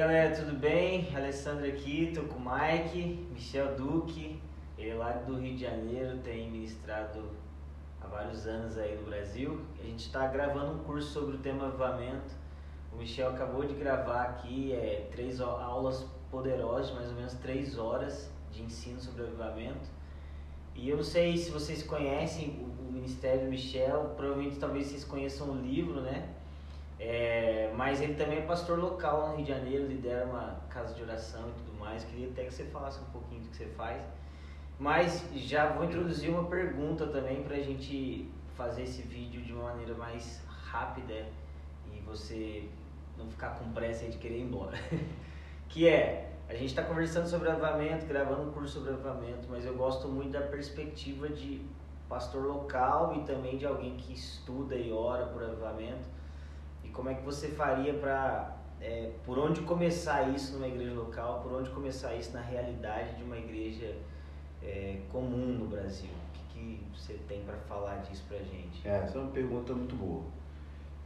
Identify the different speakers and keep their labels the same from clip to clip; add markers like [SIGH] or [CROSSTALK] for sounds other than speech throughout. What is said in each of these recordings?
Speaker 1: galera, tudo bem? Alessandro aqui, tô com o Mike, Michel Duque, ele é lá do Rio de Janeiro, tem ministrado há vários anos aí no Brasil. A gente está gravando um curso sobre o tema avivamento. O Michel acabou de gravar aqui é, três aulas poderosas, mais ou menos três horas de ensino sobre avivamento. E eu não sei se vocês conhecem o, o Ministério do Michel, provavelmente talvez vocês conheçam o livro, né? Mas ele também é pastor local no Rio de Janeiro, lidera uma casa de oração e tudo mais. Queria até que você falasse um pouquinho do que você faz. Mas já vou introduzir uma pergunta também para a gente fazer esse vídeo de uma maneira mais rápida e você não ficar com pressa de querer ir embora. [LAUGHS] que é, a gente está conversando sobre avivamento, gravando um curso sobre avivamento, mas eu gosto muito da perspectiva de pastor local e também de alguém que estuda e ora por avivamento. E como é que você faria para é, por onde começar isso numa igreja local, por onde começar isso na realidade de uma igreja é, comum no Brasil? O que, que você tem para falar disso para gente?
Speaker 2: É, essa é uma pergunta muito boa.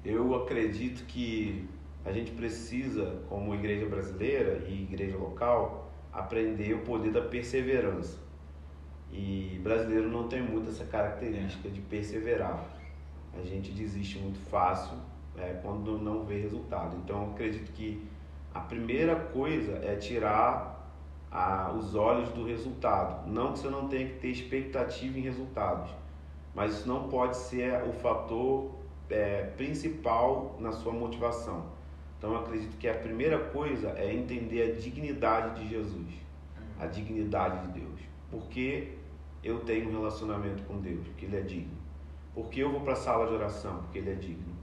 Speaker 2: Eu acredito que a gente precisa, como igreja brasileira e igreja local, aprender o poder da perseverança. E brasileiro não tem muito essa característica de perseverar. A gente desiste muito fácil é, quando não vê resultado. Então, acredito que a primeira coisa é tirar a, os olhos do resultado. Não que você não tenha que ter expectativa em resultados, mas isso não pode ser o fator é, principal na sua motivação. Então acredito que a primeira coisa é entender a dignidade de Jesus, a dignidade de Deus. Porque eu tenho um relacionamento com Deus, porque Ele é digno. Porque eu vou para a sala de oração, porque Ele é digno.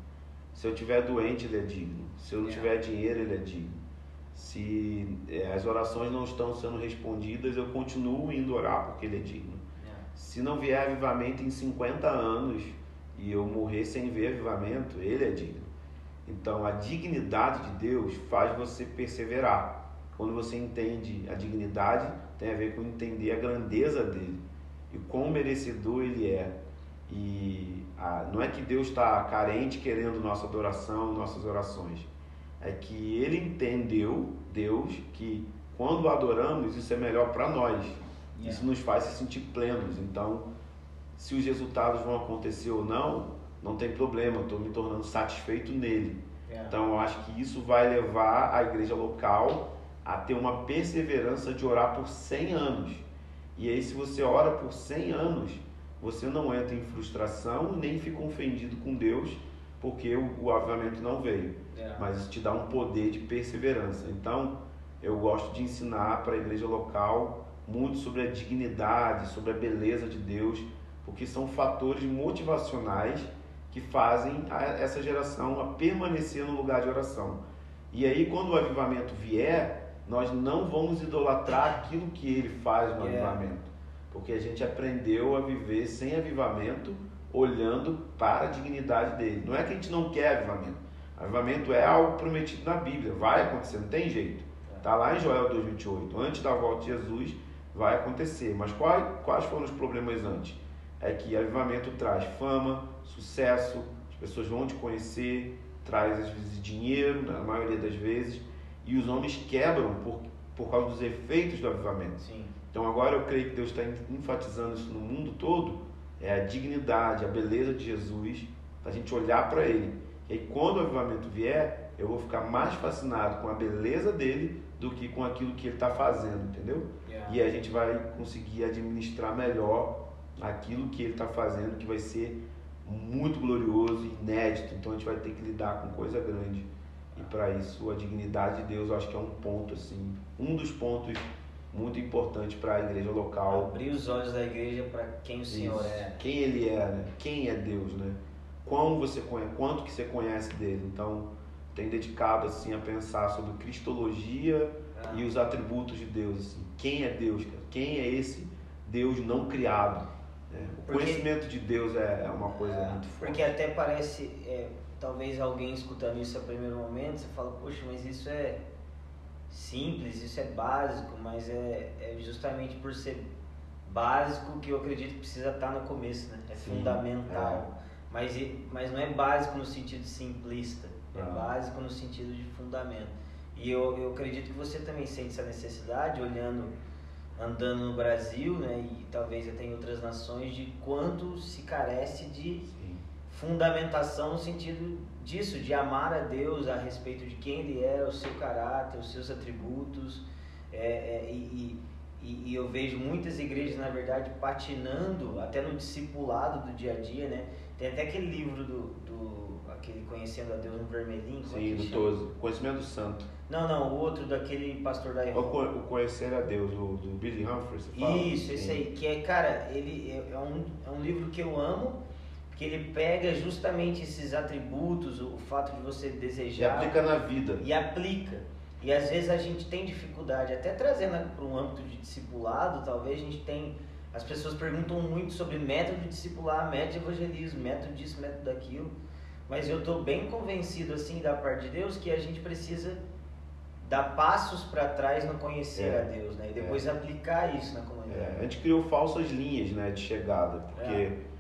Speaker 2: Se eu tiver doente, Ele é digno. Se eu não tiver dinheiro, Ele é digno se é, as orações não estão sendo respondidas, eu continuo indo orar porque Ele é digno. É. Se não vier avivamento em 50 anos e eu morrer sem ver avivamento, Ele é digno. Então a dignidade de Deus faz você perseverar. Quando você entende a dignidade, tem a ver com entender a grandeza dele e quão merecedor ele é. E a, não é que Deus está carente querendo nossa adoração, nossas orações é que ele entendeu, Deus, que quando adoramos, isso é melhor para nós. Isso nos faz se sentir plenos. Então, se os resultados vão acontecer ou não, não tem problema, estou me tornando satisfeito nele. Yeah. Então, eu acho que isso vai levar a igreja local a ter uma perseverança de orar por 100 anos. E aí, se você ora por 100 anos, você não entra em frustração nem fica ofendido com Deus porque o, o avivamento não veio. É. Mas isso te dá um poder de perseverança. Então, eu gosto de ensinar para a igreja local muito sobre a dignidade, sobre a beleza de Deus, porque são fatores motivacionais que fazem a, essa geração a permanecer no lugar de oração. E aí, quando o avivamento vier, nós não vamos idolatrar aquilo que ele faz no yeah. avivamento, porque a gente aprendeu a viver sem avivamento olhando para a dignidade dele. Não é que a gente não quer avivamento. Avivamento é algo prometido na Bíblia, vai acontecer, não tem jeito. Está lá em Joel 2,28. Antes da volta de Jesus, vai acontecer. Mas quais, quais foram os problemas antes? É que avivamento traz fama, sucesso, as pessoas vão te conhecer, traz às vezes dinheiro, na maioria das vezes, e os homens quebram por, por causa dos efeitos do avivamento. Sim. Então agora eu creio que Deus está enfatizando isso no mundo todo, é a dignidade, a beleza de Jesus, para a gente olhar para Ele. E aí, quando o avivamento vier, eu vou ficar mais fascinado com a beleza dele do que com aquilo que ele está fazendo, entendeu? Yeah. E a gente vai conseguir administrar melhor aquilo que ele está fazendo, que vai ser muito glorioso, inédito. Então a gente vai ter que lidar com coisa grande. E para isso, a dignidade de Deus, eu acho que é um ponto, assim, um dos pontos muito importante para a igreja local.
Speaker 1: Abrir os olhos da igreja para quem o Senhor Isso. é.
Speaker 2: Quem ele é, né? Quem é Deus, né? Como você conhece, quanto que você conhece dele. Então, tem dedicado assim a pensar sobre cristologia ah. e os atributos de Deus, assim. Quem é Deus, cara? Quem é esse Deus não criado? É, o porque, conhecimento de Deus é, é uma coisa é, muito forte.
Speaker 1: Porque até parece, é, talvez alguém escutando isso a primeiro momento, você fala, poxa, mas isso é simples, isso é básico, mas é, é justamente por ser básico que eu acredito que precisa estar no começo, né? É Sim, fundamental. É. Mas, mas não é básico no sentido simplista, é ah. básico no sentido de fundamento. E eu, eu acredito que você também sente essa necessidade, olhando, andando no Brasil, né, e talvez até em outras nações, de quanto se carece de. Fundamentação no sentido disso, de amar a Deus a respeito de quem Ele é, o seu caráter, os seus atributos. É, é, e, e, e, eu vejo muitas igrejas, na verdade, patinando até no discipulado do dia a dia, né? Tem até aquele livro do, do aquele Conhecendo a Deus no Vermelhinho.
Speaker 2: É Sim, do Toso. Conhecimento Santo.
Speaker 1: Não, não, o outro daquele pastor da
Speaker 2: Iroha. O Conhecer a Deus, do, do Billy Humphries.
Speaker 1: Isso, esse aí. Que é, cara, ele é, é um, é um livro que eu amo, que ele pega justamente esses atributos, o fato de você desejar.
Speaker 2: E aplica na vida.
Speaker 1: E aplica. E às vezes a gente tem dificuldade, até trazendo para um âmbito de discipulado, talvez a gente tem. As pessoas perguntam muito sobre método de discipular, método de evangelismo, método disso, método daquilo. Mas eu estou bem convencido, assim, da parte de Deus, que a gente precisa dar passos para trás no conhecer é, a Deus, né? E depois é. aplicar isso na comunidade.
Speaker 2: É, a gente criou falsas linhas, né, de chegada, porque é.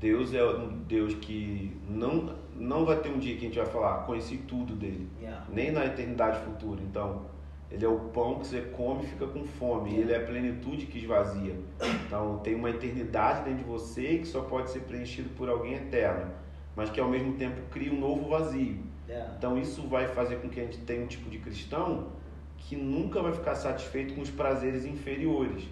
Speaker 2: Deus é um Deus que não não vai ter um dia que a gente vai falar, conheci tudo dele. Yeah. Nem na eternidade futura. Então, ele é o pão que você come e fica com fome. Yeah. Ele é a plenitude que esvazia. Então, tem uma eternidade dentro de você que só pode ser preenchido por alguém eterno, mas que ao mesmo tempo cria um novo vazio. Yeah. Então, isso vai fazer com que a gente tenha um tipo de cristão que nunca vai ficar satisfeito com os prazeres inferiores.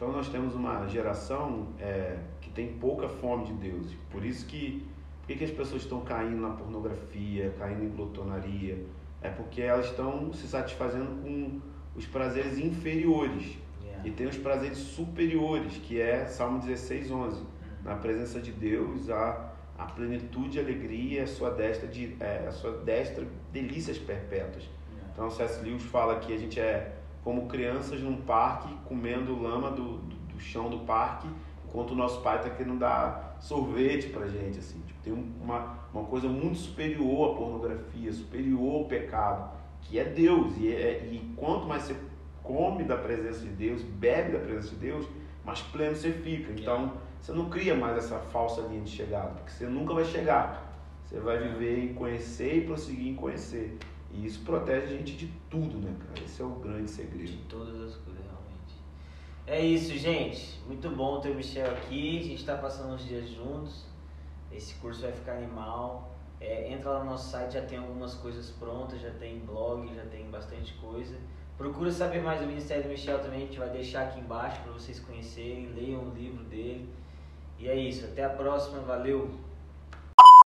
Speaker 2: Então, nós temos uma geração é, que tem pouca fome de Deus. Por isso que que, que as pessoas estão caindo na pornografia, caindo em glutonaria? É porque elas estão se satisfazendo com os prazeres inferiores. Yeah. E tem os prazeres superiores, que é Salmo 16, 11. Uhum. Na presença de Deus, há a plenitude e alegria, a sua destra, de, é, a sua destra delícias perpétuas. Yeah. Então, C.S. Lewis fala que a gente é como crianças num parque, comendo lama do, do, do chão do parque, enquanto o nosso pai está querendo dar sorvete pra gente, assim. Tipo, tem uma, uma coisa muito superior à pornografia, superior ao pecado, que é Deus. E, é, e quanto mais você come da presença de Deus, bebe da presença de Deus, mais pleno você fica. Então, você não cria mais essa falsa linha de chegada, porque você nunca vai chegar. Você vai viver em conhecer e prosseguir em conhecer. E isso protege a gente de tudo, né, cara? Esse é o grande segredo. De
Speaker 1: todas as coisas. É isso, gente. Muito bom ter o Michel aqui. A gente está passando uns dias juntos. Esse curso vai ficar animal. É, entra lá no nosso site, já tem algumas coisas prontas, já tem blog, já tem bastante coisa. Procura saber mais do Ministério do Michel também, a gente vai deixar aqui embaixo para vocês conhecerem, leiam o livro dele. E é isso, até a próxima, valeu!